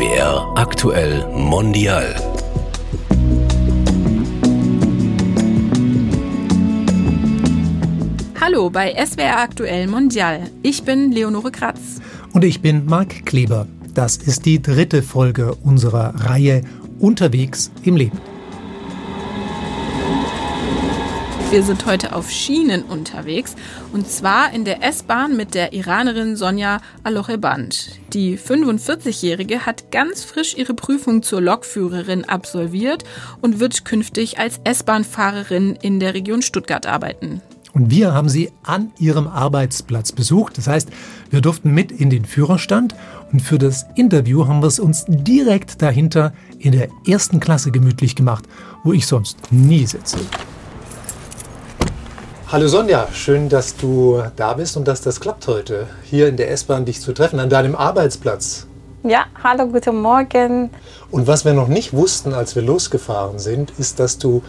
SWR aktuell mondial. Hallo bei SWR aktuell mondial. Ich bin Leonore Kratz. Und ich bin Marc Kleber. Das ist die dritte Folge unserer Reihe Unterwegs im Leben. Wir sind heute auf Schienen unterwegs und zwar in der S-Bahn mit der Iranerin Sonja Alocheband. Die 45-Jährige hat ganz frisch ihre Prüfung zur Lokführerin absolviert und wird künftig als S-Bahn-Fahrerin in der Region Stuttgart arbeiten. Und wir haben sie an ihrem Arbeitsplatz besucht. Das heißt, wir durften mit in den Führerstand und für das Interview haben wir es uns direkt dahinter in der ersten Klasse gemütlich gemacht, wo ich sonst nie sitze. Hallo Sonja, schön, dass du da bist und dass das klappt heute, hier in der S-Bahn dich zu treffen, an deinem Arbeitsplatz. Ja, hallo, guten Morgen. Und was wir noch nicht wussten, als wir losgefahren sind, ist, dass du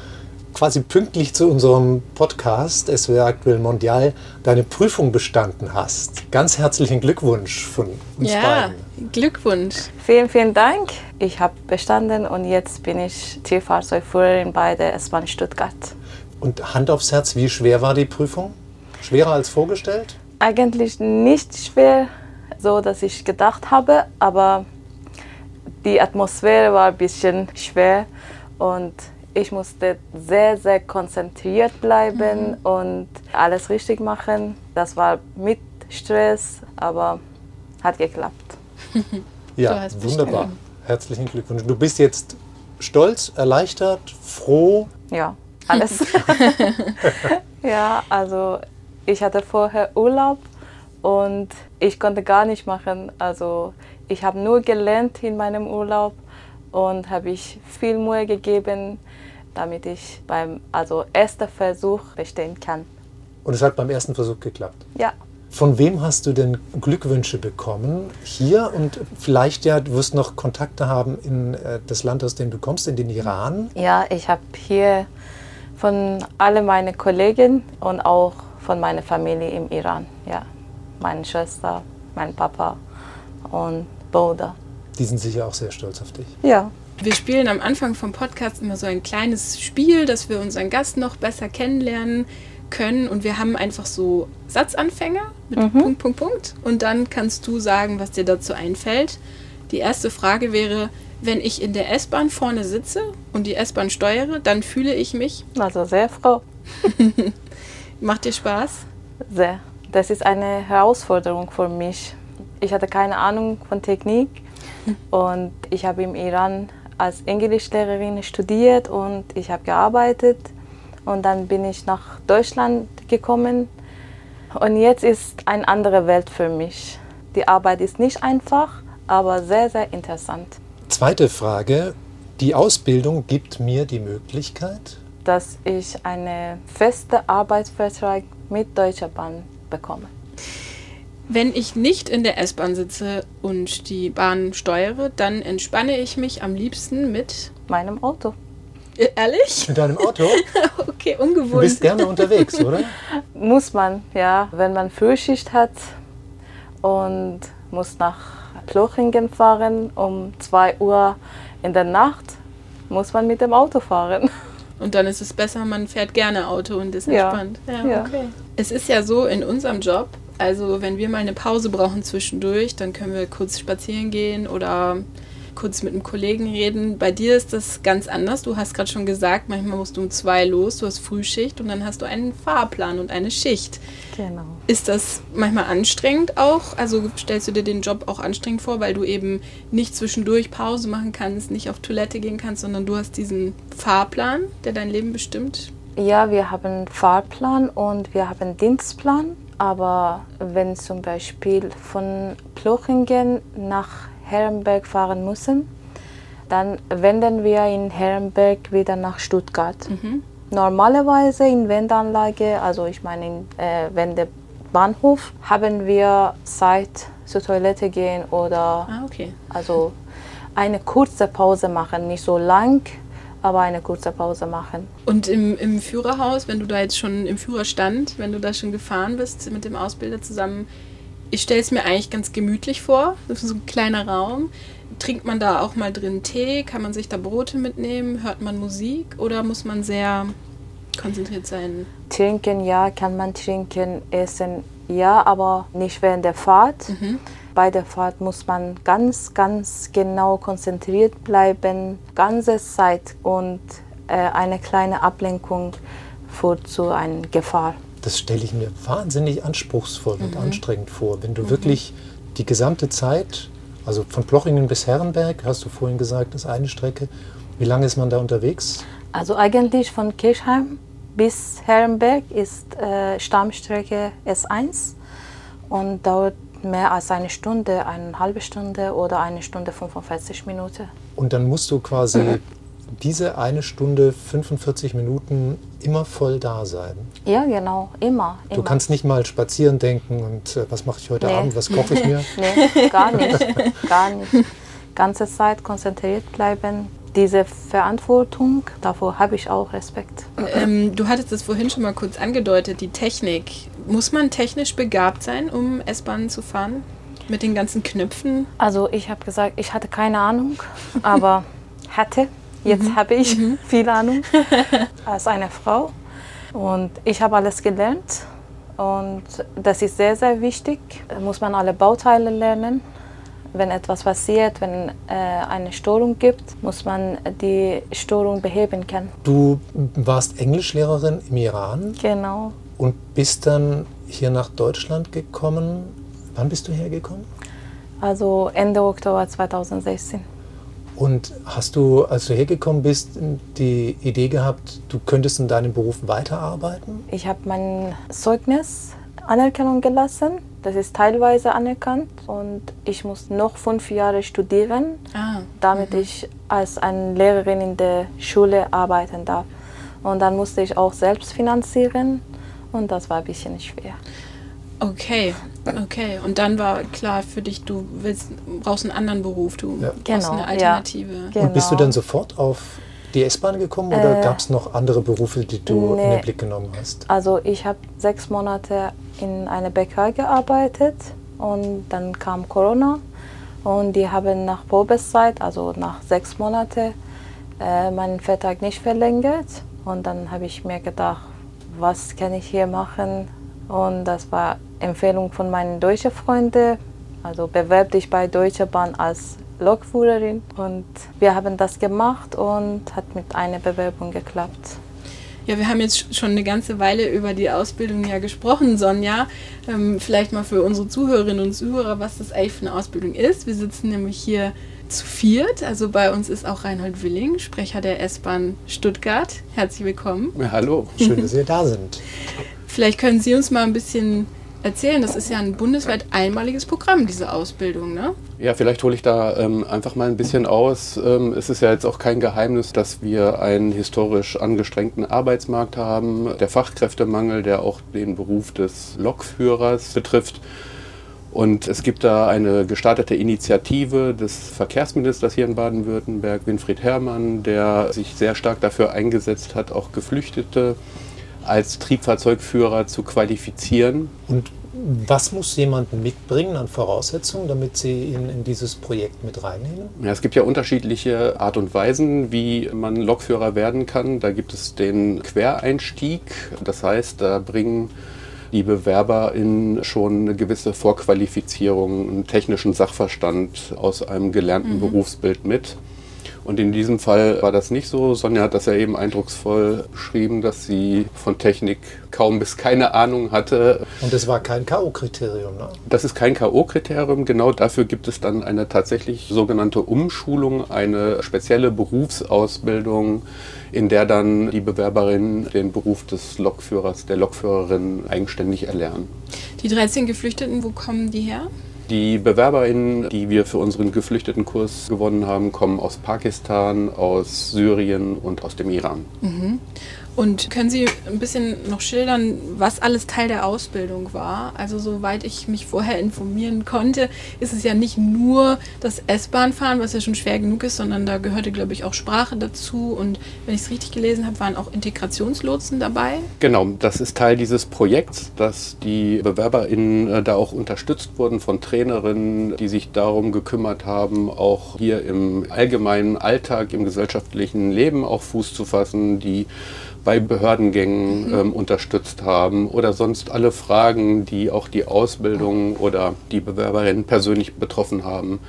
quasi pünktlich zu unserem Podcast SWR Aktuell Mondial deine Prüfung bestanden hast. Ganz herzlichen Glückwunsch von uns ja, beiden. Glückwunsch. Vielen, vielen Dank. Ich habe bestanden und jetzt bin ich Zielfahrzeugführerin bei der S-Bahn Stuttgart. Und Hand aufs Herz, wie schwer war die Prüfung? Schwerer als vorgestellt? Eigentlich nicht schwer, so dass ich gedacht habe, aber die Atmosphäre war ein bisschen schwer und ich musste sehr, sehr konzentriert bleiben mhm. und alles richtig machen. Das war mit Stress, aber hat geklappt. ja, wunderbar. Herzlichen Glückwunsch. Du bist jetzt stolz, erleichtert, froh? Ja, alles. ja, also ich hatte vorher Urlaub und ich konnte gar nicht machen. Also ich habe nur gelernt in meinem Urlaub und habe ich viel Mühe gegeben, damit ich beim also ersten Versuch bestehen kann. Und es hat beim ersten Versuch geklappt? Ja. Von wem hast du denn Glückwünsche bekommen hier und vielleicht ja, du wirst noch Kontakte haben in äh, das Land, aus dem du kommst, in den Iran? Ja, ich habe hier von alle meine Kollegen und auch von meiner Familie im Iran. Ja, meine Schwester, mein Papa und Bruder. Die sind sicher auch sehr stolz auf dich. Ja. Wir spielen am Anfang vom Podcast immer so ein kleines Spiel, dass wir unseren Gast noch besser kennenlernen können. Und wir haben einfach so Satzanfänger mit mhm. Punkt, Punkt, Punkt. Und dann kannst du sagen, was dir dazu einfällt. Die erste Frage wäre, wenn ich in der S-Bahn vorne sitze und die S-Bahn steuere, dann fühle ich mich. Also sehr froh. Macht dir Spaß? Sehr. Das ist eine Herausforderung für mich. Ich hatte keine Ahnung von Technik und ich habe im Iran als Englischlehrerin studiert und ich habe gearbeitet und dann bin ich nach Deutschland gekommen und jetzt ist eine andere Welt für mich. Die Arbeit ist nicht einfach, aber sehr, sehr interessant. Zweite Frage. Die Ausbildung gibt mir die Möglichkeit, dass ich einen festen Arbeitsvertrag mit Deutscher Bahn bekomme. Wenn ich nicht in der S-Bahn sitze und die Bahn steuere, dann entspanne ich mich am liebsten mit meinem Auto. Äh, ehrlich? Mit deinem Auto? okay, ungewohnt. Du bist gerne unterwegs, oder? Muss man, ja. Wenn man Frühschicht hat und muss nach Plochingen fahren um 2 Uhr in der Nacht, muss man mit dem Auto fahren. Und dann ist es besser, man fährt gerne Auto und ist entspannt. Ja, ja, okay. Es ist ja so in unserem Job, also wenn wir mal eine Pause brauchen zwischendurch, dann können wir kurz spazieren gehen oder kurz mit einem Kollegen reden. Bei dir ist das ganz anders. Du hast gerade schon gesagt, manchmal musst du um zwei los, du hast Frühschicht und dann hast du einen Fahrplan und eine Schicht. Genau. Ist das manchmal anstrengend auch? Also stellst du dir den Job auch anstrengend vor, weil du eben nicht zwischendurch Pause machen kannst, nicht auf Toilette gehen kannst, sondern du hast diesen Fahrplan, der dein Leben bestimmt? Ja, wir haben Fahrplan und wir haben Dienstplan. Aber wenn zum Beispiel von Plochingen nach Herrenberg fahren müssen, dann wenden wir in Herrenberg wieder nach Stuttgart. Mhm. Normalerweise in Wendeanlage, also ich meine in äh, Wendebahnhof, haben wir Zeit zur Toilette gehen oder ah, okay. also eine kurze Pause machen, nicht so lang, aber eine kurze Pause machen. Und im, im Führerhaus, wenn du da jetzt schon im Führerstand, wenn du da schon gefahren bist mit dem Ausbilder zusammen, ich stelle es mir eigentlich ganz gemütlich vor. Das ist so ein kleiner Raum. trinkt man da auch mal drin Tee? Kann man sich da Brote mitnehmen? Hört man Musik? Oder muss man sehr konzentriert sein? Trinken, ja, kann man trinken, essen, ja, aber nicht während der Fahrt. Mhm. Bei der Fahrt muss man ganz, ganz genau konzentriert bleiben, ganze Zeit und äh, eine kleine Ablenkung führt zu einer Gefahr. Das stelle ich mir wahnsinnig anspruchsvoll und anstrengend vor, wenn du wirklich die gesamte Zeit, also von Plochingen bis Herrenberg, hast du vorhin gesagt, ist eine Strecke. Wie lange ist man da unterwegs? Also eigentlich von Kirchheim bis Herrenberg ist äh, Stammstrecke S1 und dauert mehr als eine Stunde, eine halbe Stunde oder eine Stunde 45 Minuten. Und dann musst du quasi diese eine Stunde 45 Minuten immer voll da sein. Ja, genau, immer. Du immer. kannst nicht mal spazieren denken und äh, was mache ich heute Nee. Abend, was koche ich mir. Nee, gar nicht. gar nicht. Ganze Zeit konzentriert bleiben. Diese Verantwortung, davor habe ich auch Respekt. Ähm, du hattest es vorhin schon mal kurz angedeutet, die Technik. Muss man technisch begabt sein, um S-Bahnen zu fahren? Mit den ganzen Knöpfen? Also ich habe gesagt, ich hatte keine Ahnung, aber hatte. Jetzt habe ich viel Ahnung als eine Frau. Und ich habe alles gelernt. Und das ist sehr, sehr wichtig. Da muss man alle Bauteile lernen. Wenn etwas passiert, wenn äh, eine Störung gibt, muss man die Störung beheben können. Du warst Englischlehrerin im Iran Genau. und bist dann hier nach Deutschland gekommen. Wann bist du hergekommen? Also Ende Oktober 2016. Und hast du, als du hergekommen bist, die Idee gehabt, du könntest in deinem Beruf weiterarbeiten? Ich habe mein Zeugnis Anerkennung gelassen. Das ist teilweise anerkannt und ich muss noch fünf Jahre studieren, Ah, damit ich als eine Lehrerin in der Schule arbeiten darf. Und dann musste ich auch selbst finanzieren und das war ein bisschen schwer. Okay. Okay. Und dann war klar für dich, du willst, brauchst einen anderen Beruf, du Ja. brauchst Genau, eine ja. Alternative. Genau. Und bist du dann sofort auf die S-Bahn gekommen oder Äh, gab es noch andere Berufe, die du in nee. den Blick genommen hast? Also ich habe sechs Monate in einer Bäckerei gearbeitet und dann kam Corona und die haben nach Probezeit, also nach sechs Monaten, äh, meinen Vertrag nicht verlängert und dann habe ich mir gedacht, was kann ich hier machen und das war Empfehlung von meinen deutschen Freunden, also bewerb dich bei Deutsche Bahn als Lokführerin und wir haben das gemacht und hat mit einer Bewerbung geklappt. Ja, wir haben jetzt schon eine ganze Weile über die Ausbildung ja gesprochen, Sonja. Ähm, vielleicht mal für unsere Zuhörerinnen und Zuhörer, was das eigentlich für eine Ausbildung ist. Wir sitzen nämlich hier zu viert. Also bei uns ist auch Reinhold Willing, Sprecher der S-Bahn Stuttgart. Herzlich willkommen. Ja, hallo. Schön, dass ihr da sind. Vielleicht können Sie uns mal ein bisschen erzählen. Das ist ja ein bundesweit einmaliges Programm, diese Ausbildung, ne? Ja, vielleicht hole ich da ähm, einfach mal ein bisschen aus. Ähm, es ist ja jetzt auch kein Geheimnis, dass wir einen historisch angestrengten Arbeitsmarkt haben. Der Fachkräftemangel, der auch den Beruf des Lokführers betrifft. Und es gibt da eine gestartete Initiative des Verkehrsministers hier in Baden-Württemberg, Winfried Herrmann, der sich sehr stark dafür eingesetzt hat, auch Geflüchtete als Triebfahrzeugführer zu qualifizieren. Und was muss jemand mitbringen an Voraussetzungen, damit Sie ihn in dieses Projekt mit reinnehmen? Ja, es gibt ja unterschiedliche Art und Weisen, wie man Lokführer werden kann. Da gibt es den Quereinstieg. Das heißt, da bringen die BewerberInnen schon eine gewisse Vorqualifizierung, einen technischen Sachverstand aus einem gelernten Berufsbild mit. Und in diesem Fall war das nicht so. Sonja hat das ja eben eindrucksvoll beschrieben, dass sie von Technik kaum bis keine Ahnung hatte. Und es war kein K.O.-Kriterium, ne? Das ist kein K.O.-Kriterium. Genau dafür gibt es dann eine tatsächlich sogenannte Umschulung, eine spezielle Berufsausbildung, in der dann die Bewerberinnen den Beruf des Lokführers, der Lokführerin eigenständig erlernen. Die 13 Geflüchteten, wo kommen die her? Die BewerberInnen, die wir für unseren Geflüchtetenkurs gewonnen haben, kommen aus Pakistan, aus Syrien und aus dem Iran. Und können Sie ein bisschen noch schildern, was alles Teil der Ausbildung war? Also soweit ich mich vorher informieren konnte, ist es ja nicht nur das S-Bahn-Fahren, was ja schon schwer genug ist, sondern da gehörte, glaube ich, auch Sprache dazu. Und wenn ich es richtig gelesen habe, waren auch Integrationslotsen dabei. Genau, das ist Teil dieses Projekts, dass die BewerberInnen äh, da auch unterstützt wurden von Trainerinnen, die sich darum gekümmert haben, auch hier im allgemeinen Alltag, im gesellschaftlichen Leben auch Fuß zu fassen, die bei Behördengängen mhm. ähm, unterstützt haben oder sonst alle Fragen, die auch die Ausbildung oder die Bewerberinnen persönlich betroffen haben,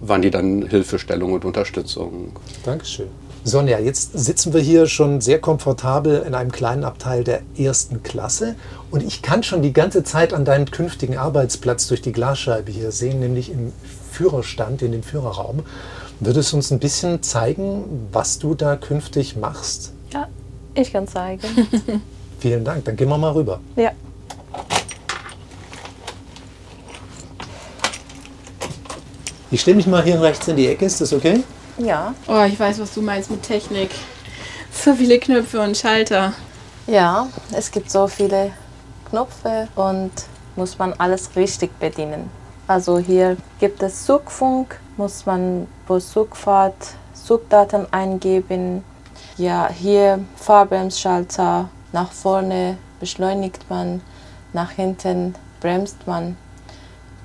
waren die dann Hilfestellung und Unterstützung. Dankeschön. Sonja, jetzt sitzen wir hier schon sehr komfortabel in einem kleinen Abteil der ersten Klasse und ich kann schon die ganze Zeit an deinen künftigen Arbeitsplatz durch die Glasscheibe hier sehen, nämlich im Führerstand, in den Führerraum. Würdest du uns ein bisschen zeigen, was du da künftig machst? Ich kann zeigen. Vielen Dank, dann gehen wir mal rüber. Ja. Ich stelle mich mal hier rechts in die Ecke, ist das okay? Ja. Oh, ich weiß, was du meinst mit Technik. So viele Knöpfe und Schalter. Ja, es gibt so viele Knöpfe und muss man alles richtig bedienen. Also hier gibt es Zugfunk, muss man pro Zugfahrt Zugdaten eingeben, ja, hier Fahrbremsschalter, nach vorne beschleunigt man, nach hinten bremst man.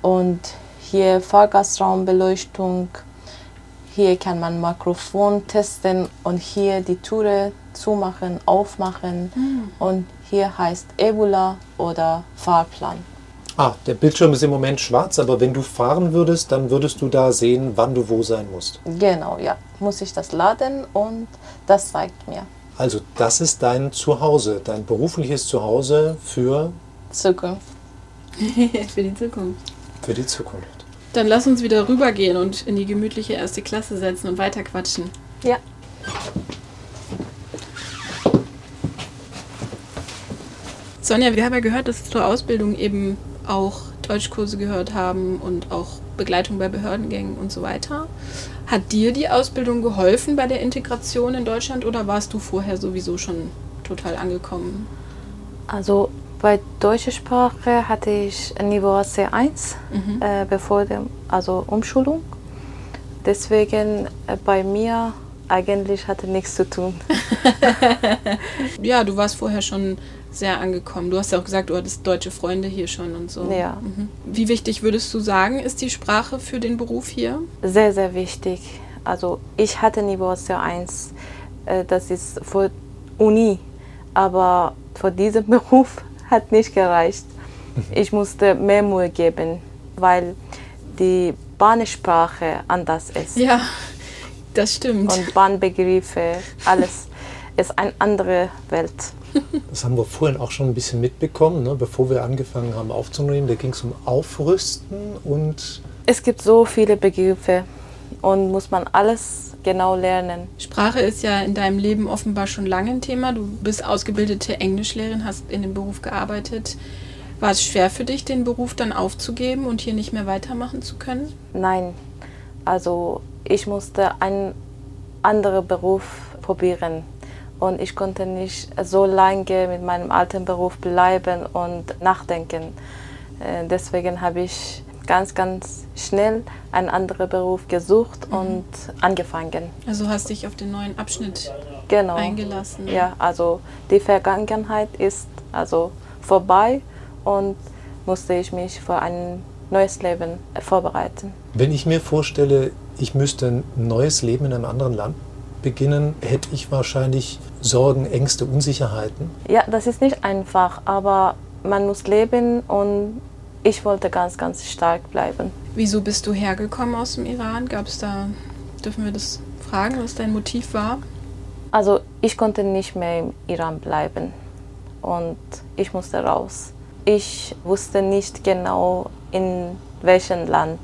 Und hier Fahrgastraumbeleuchtung, hier kann man Mikrofon testen und hier die Türe zumachen, aufmachen. Mhm. Und hier heißt Ebola oder Fahrplan. Ah, der Bildschirm ist im Moment schwarz, aber wenn du fahren würdest, dann würdest du da sehen, wann du wo sein musst. Genau, ja. Muss ich das laden und das zeigt mir. Also das ist dein Zuhause, dein berufliches Zuhause für Zukunft. für die Zukunft. Für die Zukunft. Dann lass uns wieder rübergehen und in die gemütliche erste Klasse setzen und weiter quatschen. Ja. Sonja, wir haben ja gehört, dass zur Ausbildung eben auch Deutschkurse gehört haben und auch Begleitung bei Behördengängen und so weiter. Hat dir die Ausbildung geholfen bei der Integration in Deutschland oder warst du vorher sowieso schon total angekommen? Also bei deutscher Sprache hatte ich Niveau C1 mhm. äh, bevor der also Umschulung. Deswegen äh, bei mir eigentlich hatte nichts zu tun. ja, du warst vorher schon sehr angekommen. Du hast ja auch gesagt, du hattest deutsche Freunde hier schon und so. Ja. Mhm. Wie wichtig würdest du sagen, ist die Sprache für den Beruf hier? Sehr, sehr wichtig. Also ich hatte Niveau C1. Äh, das ist für Uni. Aber für diesen Beruf hat nicht gereicht. Mhm. Ich musste mehr Mühe geben, weil die Bahnsprache anders ist. Ja, das stimmt. Und Bahnbegriffe, alles ist eine andere Welt. Das haben wir vorhin auch schon ein bisschen mitbekommen, ne? bevor wir angefangen haben aufzunehmen. Da ging es um Aufrüsten und. Es gibt so viele Begriffe und muss man alles genau lernen. Sprache ist ja in deinem Leben offenbar schon lange ein Thema. Du bist ausgebildete Englischlehrerin, hast in dem Beruf gearbeitet. War es schwer für dich, den Beruf dann aufzugeben und hier nicht mehr weitermachen zu können? Nein, also ich musste einen anderen Beruf probieren und ich konnte nicht so lange mit meinem alten Beruf bleiben und nachdenken. Äh, deswegen habe ich ganz, ganz schnell einen anderen Beruf gesucht mhm. und angefangen. Also hast dich auf den neuen Abschnitt genau. eingelassen. Ja, also die Vergangenheit ist also vorbei und musste ich mich für ein neues Leben vorbereiten. Wenn ich mir vorstelle, ich müsste ein neues Leben in einem anderen Land beginnen, hätte ich wahrscheinlich Sorgen, Ängste, Unsicherheiten. Ja, das ist nicht einfach, aber man muss leben und ich wollte ganz, ganz stark bleiben. Wieso bist du hergekommen aus dem Iran? Gab es da, dürfen wir das fragen, was dein Motiv war? Also ich konnte nicht mehr im Iran bleiben und ich musste raus. Ich wusste nicht genau in welchem Land,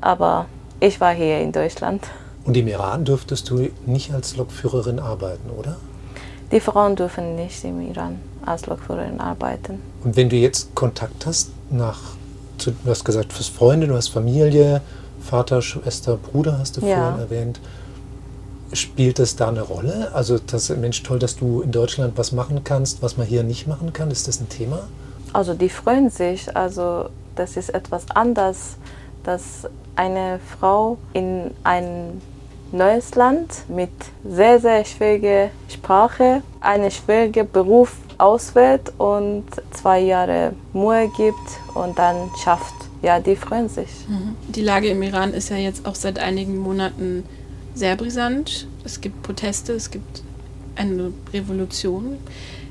aber ich war hier in Deutschland. Und im Iran dürftest du nicht als Lokführerin arbeiten, oder? Die Frauen dürfen nicht im Iran als Lokführerin arbeiten. Und wenn du jetzt Kontakt hast nach, du hast gesagt, fürs Freunde, du hast Familie, Vater, Schwester, Bruder hast du ja. vorhin erwähnt. Spielt das da eine Rolle? Also, das Mensch, toll, dass du in Deutschland was machen kannst, was man hier nicht machen kann. Ist das ein Thema? Also, die freuen sich. Also, das ist etwas anders, dass eine Frau in ein neues Land mit sehr, sehr schwieriger Sprache, einen schwierigen Beruf auswählt und zwei Jahre Mühe gibt und dann schafft. Ja, die freuen sich. Mhm. Die Lage im Iran ist ja jetzt auch seit einigen Monaten sehr brisant. Es gibt Proteste, es gibt eine Revolution.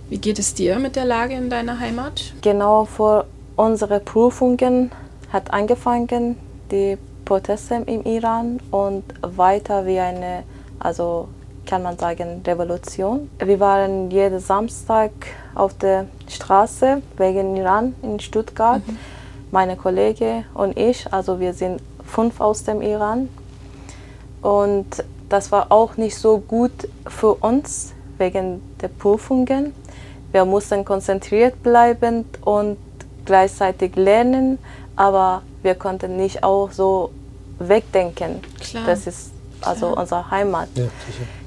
Wie geht es dir mit der Lage in deiner Heimat? Genau vor unseren Prüfungen hat angefangen die Proteste im Iran und weiter wie eine, also kann man sagen, Revolution. Wir waren jeden Samstag auf der Straße wegen Iran in Stuttgart. Mhm. Meine Kollege und ich, also wir sind fünf aus dem Iran. Und das war auch nicht so gut für uns wegen der Prüfungen. Wir mussten konzentriert bleiben und gleichzeitig lernen, aber wir konnten nicht auch so wegdenken. Klar. Das ist also Klar. unsere Heimat. Ja,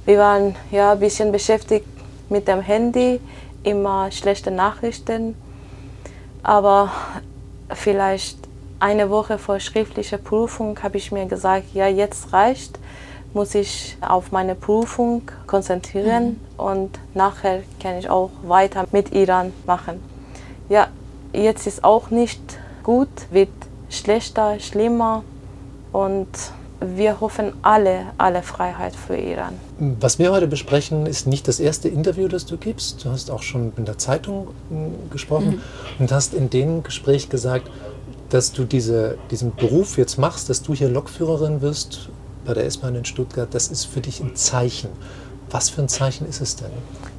wir waren ja ein bisschen beschäftigt mit dem Handy, immer schlechte Nachrichten, aber vielleicht eine Woche vor schriftlicher Prüfung habe ich mir gesagt, ja, jetzt reicht, muss ich auf meine Prüfung konzentrieren mhm. und nachher kann ich auch weiter mit Iran machen. Ja, jetzt ist auch nicht gut, wird schlechter, schlimmer und wir hoffen alle, alle Freiheit für Iran. Was wir heute besprechen, ist nicht das erste Interview, das du gibst. Du hast auch schon in der Zeitung hm, gesprochen mhm. und hast in dem Gespräch gesagt, dass du diese, diesen Beruf jetzt machst, dass du hier Lokführerin wirst bei der S-Bahn in Stuttgart. Das ist für dich ein Zeichen. Was für ein Zeichen ist es denn?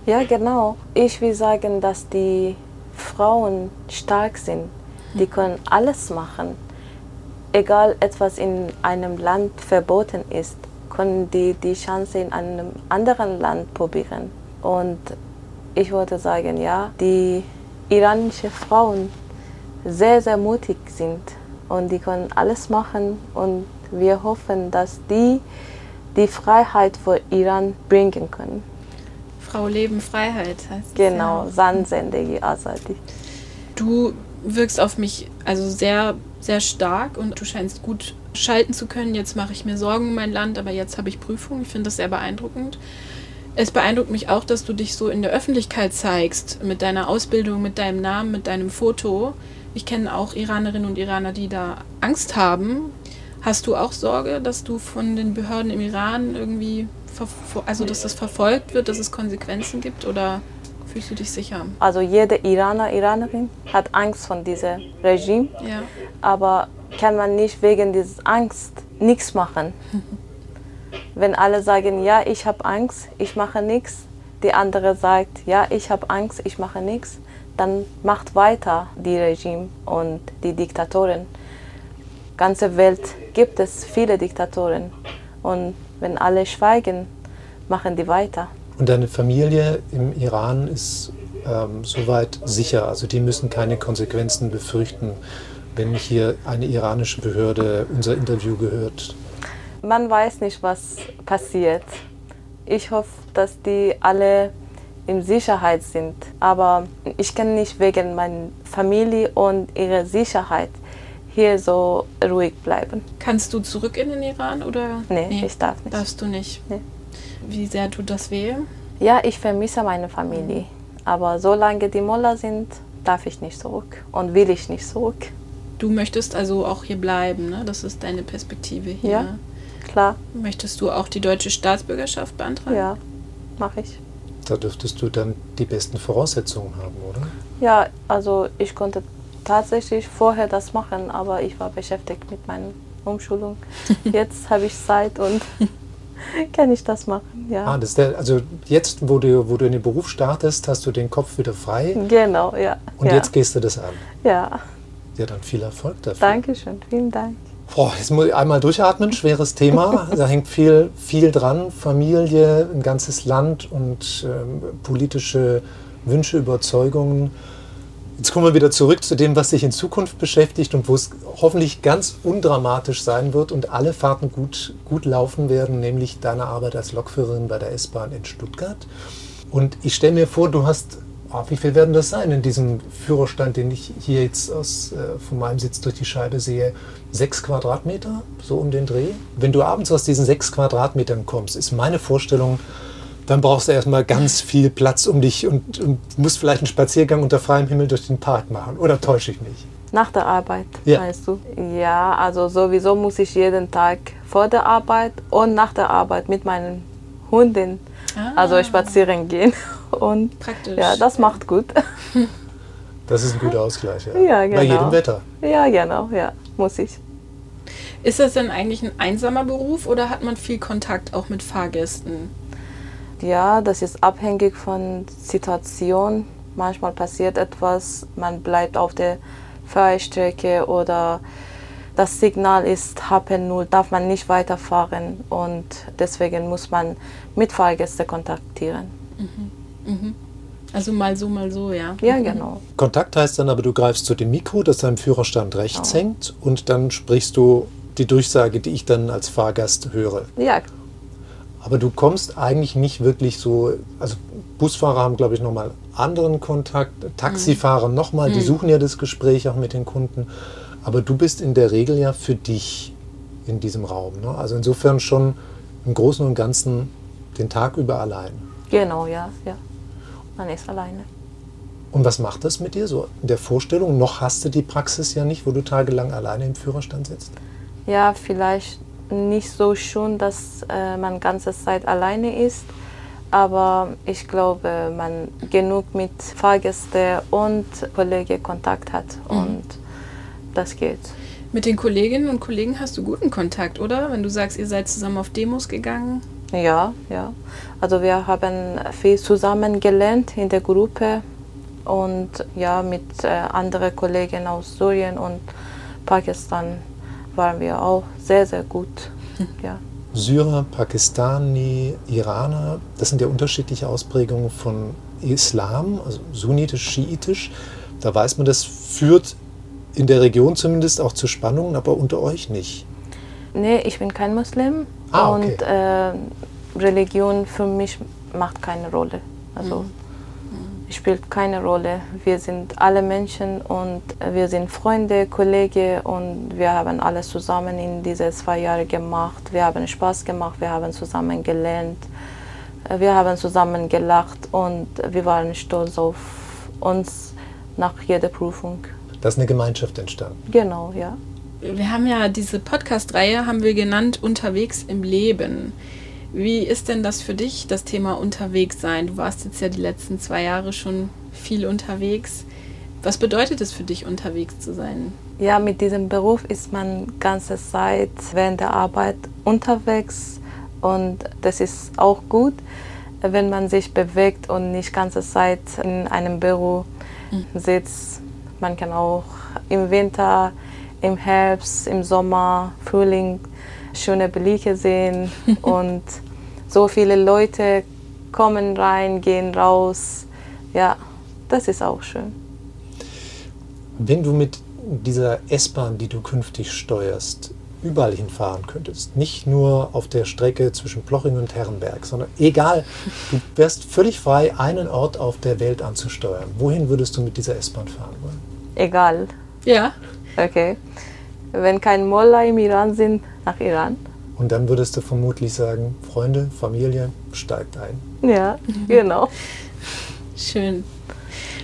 Ja, genau. Ich will sagen, dass die Frauen stark sind. Die können alles machen egal etwas in einem Land verboten ist, können die die Chance in einem anderen Land probieren. Und ich würde sagen, ja, die iranischen Frauen sehr, sehr mutig sind und die können alles machen und wir hoffen, dass die die Freiheit für Iran bringen können. Frau Leben Freiheit heißt Genau, ja. Sansendegi Azadi. Du wirkst auf mich also sehr sehr stark und du scheinst gut schalten zu können. Jetzt mache ich mir Sorgen um mein Land, aber jetzt habe ich Prüfung. Ich finde das sehr beeindruckend. Es beeindruckt mich auch, dass du dich so in der Öffentlichkeit zeigst, mit deiner Ausbildung, mit deinem Namen, mit deinem Foto. Ich kenne auch Iranerinnen und Iraner, die da Angst haben. Hast du auch Sorge, dass du von den Behörden im Iran irgendwie, also dass das verfolgt wird, dass es Konsequenzen gibt oder Fühlst du dich sicher? Also jeder Iraner, Iranerin hat Angst vor diesem Regime. Ja. Aber kann man nicht wegen dieser Angst nichts machen. Wenn alle sagen, ja, ich habe Angst, ich mache nichts, die andere sagt, ja, ich habe Angst, ich mache nichts, dann macht weiter die Regime und die Diktatoren. Ganze Welt gibt es viele Diktatoren und wenn alle schweigen, machen die weiter. Und deine Familie im Iran ist ähm, soweit sicher. Also die müssen keine Konsequenzen befürchten, wenn hier eine iranische Behörde unser Interview gehört. Man weiß nicht, was passiert. Ich hoffe, dass die alle in Sicherheit sind. Aber ich kann nicht wegen meiner Familie und ihrer Sicherheit hier so ruhig bleiben. Kannst du zurück in den Iran oder? Nee, nee ich darf nicht. Darfst du nicht? Nee. Wie sehr tut das weh? Ja, ich vermisse meine Familie. Aber solange die Moller sind, darf ich nicht zurück und will ich nicht zurück. Du möchtest also auch hier bleiben, ne? Das ist deine Perspektive hier. Ja, klar. Möchtest du auch die deutsche Staatsbürgerschaft beantragen? Ja, mache ich. Da dürftest du dann die besten Voraussetzungen haben, oder? Ja, also ich konnte tatsächlich vorher das machen, aber ich war beschäftigt mit meiner Umschulung. Jetzt habe ich Zeit und kann ich das machen, ja. Ah, das der, also jetzt, wo du, wo du in den Beruf startest, hast du den Kopf wieder frei. Genau, ja. Und ja. jetzt gehst du das an. Ja. Ja, dann viel Erfolg dafür. Dankeschön, vielen Dank. Boah, jetzt muss ich einmal durchatmen, schweres Thema. da hängt viel, viel dran. Familie, ein ganzes Land und ähm, politische Wünsche, Überzeugungen. Jetzt kommen wir wieder zurück zu dem, was dich in Zukunft beschäftigt und wo es hoffentlich ganz undramatisch sein wird und alle Fahrten gut, gut laufen werden, nämlich deine Arbeit als Lokführerin bei der S-Bahn in Stuttgart. Und ich stelle mir vor, du hast, oh, wie viel werden das sein in diesem Führerstand, den ich hier jetzt aus, äh, von meinem Sitz durch die Scheibe sehe? Sechs Quadratmeter, so um den Dreh. Wenn du abends aus diesen sechs Quadratmetern kommst, ist meine Vorstellung, dann brauchst du erstmal ganz viel Platz um dich und, und musst vielleicht einen Spaziergang unter freiem Himmel durch den Park machen. Oder täusche ich mich? Nach der Arbeit, Ja. meinst du? Ja, also sowieso muss ich jeden Tag vor der Arbeit und nach der Arbeit mit meinen Hunden, also spazieren gehen. Und Praktisch. ja, das macht gut. Das ist ein guter Ausgleich. Ja, Ja, Bei genau. jedem Wetter. Ja, genau, ja, muss ich. Ist das denn eigentlich ein einsamer Beruf oder hat man viel Kontakt auch mit Fahrgästen? Ja, das ist abhängig von Situation. Manchmal passiert etwas, man bleibt auf der Fahrstrecke oder das Signal ist Happen 0, darf man nicht weiterfahren und deswegen muss man mit Fahrgästen kontaktieren. Also mal so, mal so, ja. Ja, genau. Kontakt heißt dann aber, du greifst zu dem Mikro, das am Führerstand rechts hängt und dann sprichst du die Durchsage, die ich dann als Fahrgast höre. Ja, Aber du kommst eigentlich nicht wirklich so, also Busfahrer haben, glaube ich, nochmal anderen Kontakt, Taxifahrer nochmal, die suchen ja das Gespräch auch mit den Kunden. Aber du bist in der Regel ja für dich in diesem Raum. Ne? Also insofern schon im Großen und Ganzen den Tag über allein. genau, ja, ja. Man ist alleine. Und was macht das mit dir so in der Vorstellung? Noch hast du die Praxis ja nicht, wo du tagelang alleine im Führerstand sitzt. Ja, vielleicht nicht so schön, dass äh, man ganze Zeit alleine ist, aber ich glaube, man genug mit Fahrgästen und Kollegen Kontakt hat und das geht. Mit den Kolleginnen und Kollegen hast du guten Kontakt, oder? Wenn du sagst, ihr seid zusammen auf Demos gegangen. Ja, ja. Also wir haben viel zusammen gelernt in der Gruppe und ja, mit äh, anderen Kollegen aus Syrien und Pakistan waren wir auch sehr, sehr gut. Ja. Syrer, Pakistani, Iraner, das sind ja unterschiedliche Ausprägungen von Islam, also sunnitisch, schiitisch. Da weiß man, das führt in der Region zumindest auch zu Spannungen, aber unter euch nicht. Nee, ich bin kein Muslim Ah, okay. und äh, Religion für mich macht keine Rolle. Also spielt keine Rolle. Wir sind alle Menschen und wir sind Freunde, Kollegen und wir haben alles zusammen in diese zwei Jahre gemacht. Wir haben Spaß gemacht, wir haben zusammen gelernt, wir haben zusammen gelacht und wir waren stolz auf uns nach jeder Prüfung. Da ist eine Gemeinschaft entstanden. Genau, ja. Wir haben ja diese Podcast-Reihe, haben wir genannt, unterwegs im Leben. Wie ist denn das für dich, das Thema unterwegs sein? Du warst jetzt ja die letzten zwei Jahre schon viel unterwegs. Was bedeutet es für dich, unterwegs zu sein? Ja, mit diesem Beruf ist man ganze Zeit während der Arbeit unterwegs und das ist auch gut, wenn man sich bewegt und nicht ganze Zeit in einem Büro sitzt. Man kann auch im Winter, im Herbst, im Sommer, Frühling schöne Blicke sehen und so viele Leute kommen rein, gehen raus. Ja, das ist auch schön. Wenn du mit dieser S-Bahn, die du künftig steuerst, überall hinfahren könntest, nicht nur auf der Strecke zwischen Ploching und Herrenberg, sondern egal, du wärst völlig frei, einen Ort auf der Welt anzusteuern. Wohin würdest du mit dieser S-Bahn fahren wollen? Egal, Ja, Okay. Wenn kein Mullah im Iran sind, nach Iran. Und dann würdest du vermutlich sagen, Freunde, Familie, steigt ein. Ja, genau. schön.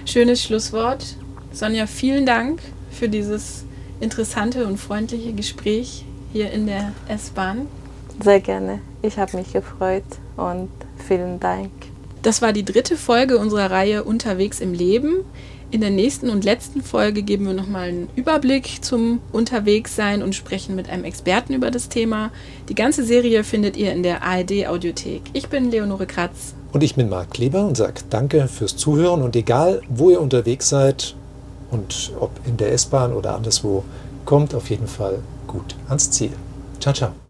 Schönes Schlusswort. Sonja, vielen Dank für dieses interessante und freundliche Gespräch hier in der S-Bahn. Sehr gerne. Ich habe mich gefreut und vielen Dank. Das war die dritte Folge unserer Reihe Unterwegs im Leben. In der nächsten und letzten Folge geben wir nochmal einen Überblick zum Unterwegssein und sprechen mit einem Experten über das Thema. Die ganze Serie findet ihr in der ARD Audiothek. Ich bin Leonore Kratz. Und ich bin Marc Kleber und sage danke fürs Zuhören und egal, wo ihr unterwegs seid und ob in der S-Bahn oder anderswo, kommt auf jeden Fall gut ans Ziel. Ciao, ciao.